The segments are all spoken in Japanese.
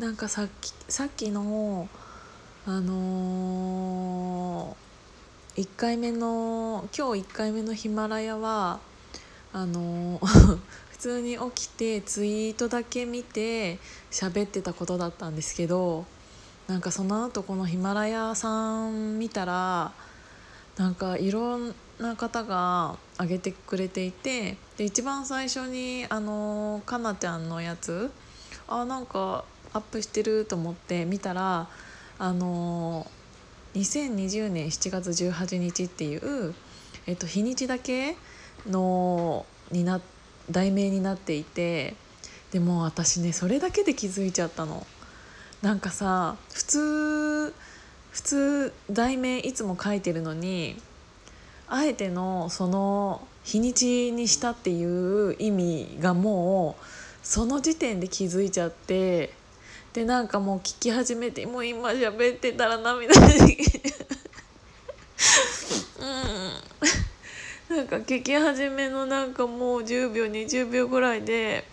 なんかさっきさっきのあのー、1回目の今日1回目のヒマラヤはあのー 普通に起きてツイートだけ見て喋ってたことだったんですけどなんかその後このヒマラヤさん見たらなんかいろんな方が上げてくれていてで一番最初にあのかなちゃんのやつあなんかアップしてると思って見たらあの2020年7月18日っていう、えっと、日にちだけのにな題名になっていてでも私ねそれだけで気づいちゃったの。なんかさ普通普通題名いつも書いてるのにあえてのその日にちにしたっていう意味がもうその時点で気づいちゃってでなんかもう聞き始めてもう今喋ってたら涙がうん。なんか聞き始めのなんかもう10秒20秒ぐらいで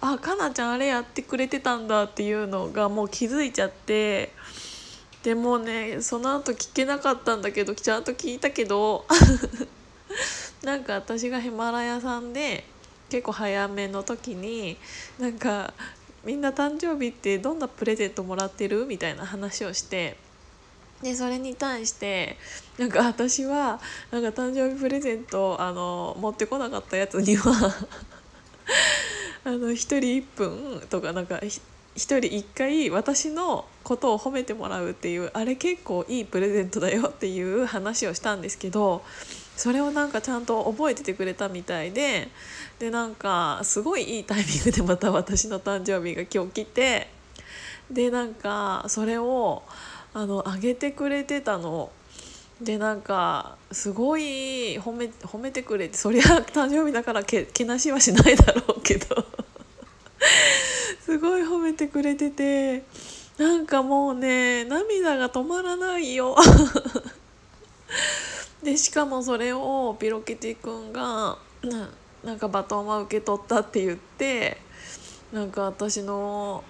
あかなちゃんあれやってくれてたんだっていうのがもう気づいちゃって。でもねその後聞けなかったんだけどちゃんと聞いたけど。なんか私がヒマラヤさんで結構早めの時になんかみんな誕生日ってどんなプレゼントもらってる？みたいな話をしてでそれに対してなんか私はなんか誕生日プレゼントあの持ってこなかったやつには あの1人1分とかなんか1人1回私のことを褒めてもらうっていうあれ結構いいプレゼントだよっていう話をしたんですけどそれをなんかちゃんと覚えててくれたみたいででなんかすごいいいタイミングでまた私の誕生日が今日来てでなんかそれをあの上げてくれてたの。でなんかすごい褒め褒めてくれてそりゃ誕生日だからけけなしはしないだろうけど すごい褒めてくれててなんかもうね涙が止まらないよでしかもそれをピロキティ君がなんかバトンは受け取ったって言ってなんか私の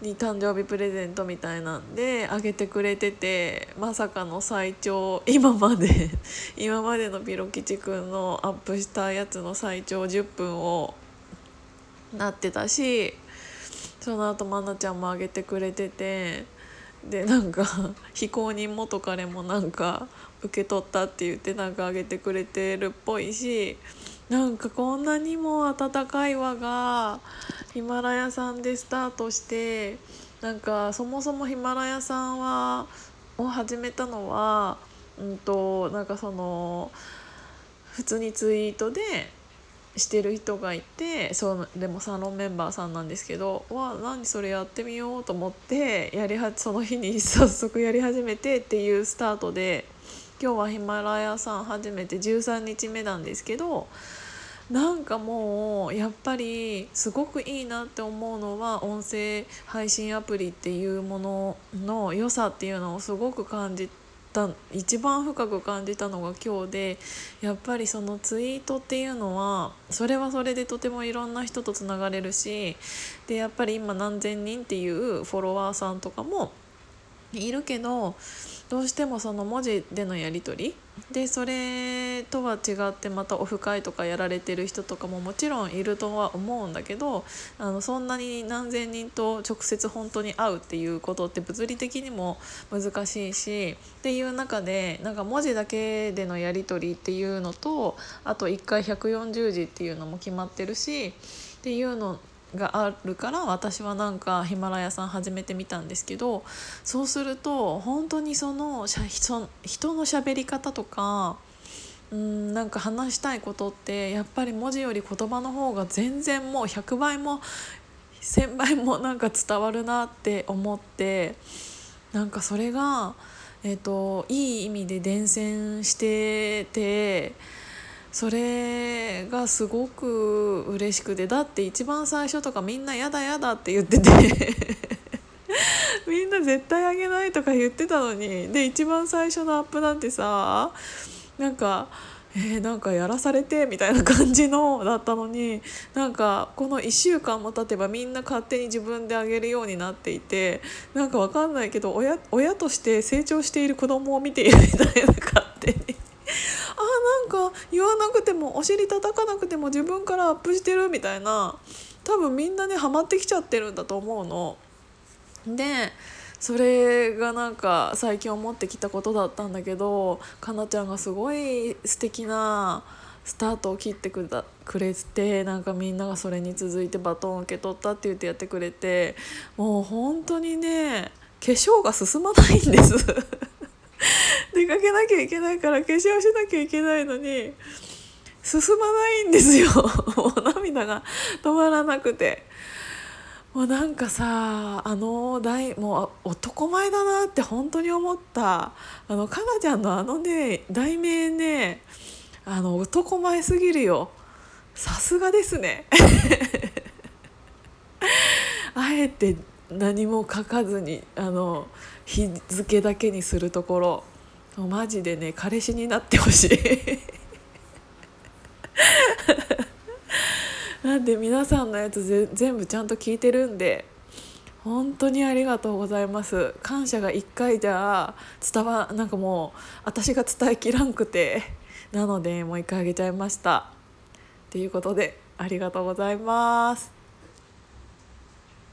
に誕生日プレゼントみたいなんであげてくれててまさかの最長今まで 今までのピロ吉くんのアップしたやつの最長10分をなってたしその後まなちゃんもあげてくれててでなんか 非公認元彼もなんか受け取ったって言ってなんかあげてくれてるっぽいしなんかこんなにも温かい輪がヒマラヤさんでスタートしてなんかそもそもヒマラヤさんはを始めたのはうんとなんかその普通にツイートでしてる人がいてそうでもサロンメンバーさんなんですけどわ何それやってみようと思ってやりはその日に 早速やり始めてっていうスタートで今日はヒマラヤさん初めて13日目なんですけどなんかもうやっぱりすごくいいなって思うのは音声配信アプリっていうものの良さっていうのをすごく感じてた一番深く感じたのが今日でやっぱりそのツイートっていうのはそれはそれでとてもいろんな人とつながれるしでやっぱり今何千人っていうフォロワーさんとかもいるけどどうしてもその文字でのやり取りでそれとは違ってまたオフ会とかやられてる人とかももちろんいるとは思うんだけどあのそんなに何千人と直接本当に会うっていうことって物理的にも難しいしっていう中でなんか文字だけでのやり取りっていうのとあと1回140字っていうのも決まってるしっていうのがあるから私はなんかヒマラヤさん始めてみたんですけどそうすると本当にその人の喋り方とかうんなんか話したいことってやっぱり文字より言葉の方が全然もう100倍も1,000倍もなんか伝わるなって思ってなんかそれが、えーといい意味で伝染してて。それがすごく嬉しくてだって一番最初とかみんな「やだやだ」って言ってて みんな絶対あげないとか言ってたのにで一番最初のアップなんてさなんか「えー、なんかやらされてみたいな感じのだったのになんかこの1週間も経てばみんな勝手に自分であげるようになっていてなんかわかんないけど親親として成長している子供を見ているみたいな勝手にあなんか言わなくてもお尻叩かなくても自分からアップしてるみたいな多分みんなねハマってきちゃってるんだと思うの。でそれがなんか最近思ってきたことだったんだけどかなちゃんがすごい素敵なスタートを切ってくだくれてなんかみんながそれに続いてバトンを受け取ったって言ってやってくれてもう本当にね化粧が進まないんです出かけなきゃいけないから化粧しなきゃいけないのに進まないんですよ。もう涙が止まらなくて。もうなんかさあの大もう男前だなって本当に思った。あのかなちゃんのあのね題名ねあの男前すぎるよ。さすがですね。あえて何も書かずにあの日付だけにするところ。マジでね彼氏になってほしい。なんで皆さんのやつ全部ちゃんと聞いてるんで本当にありがとうございます。感謝が1回じゃ伝わなんかもう私が伝えきらんくてなのでもう1回あげちゃいました。っていうことでありがとうございます。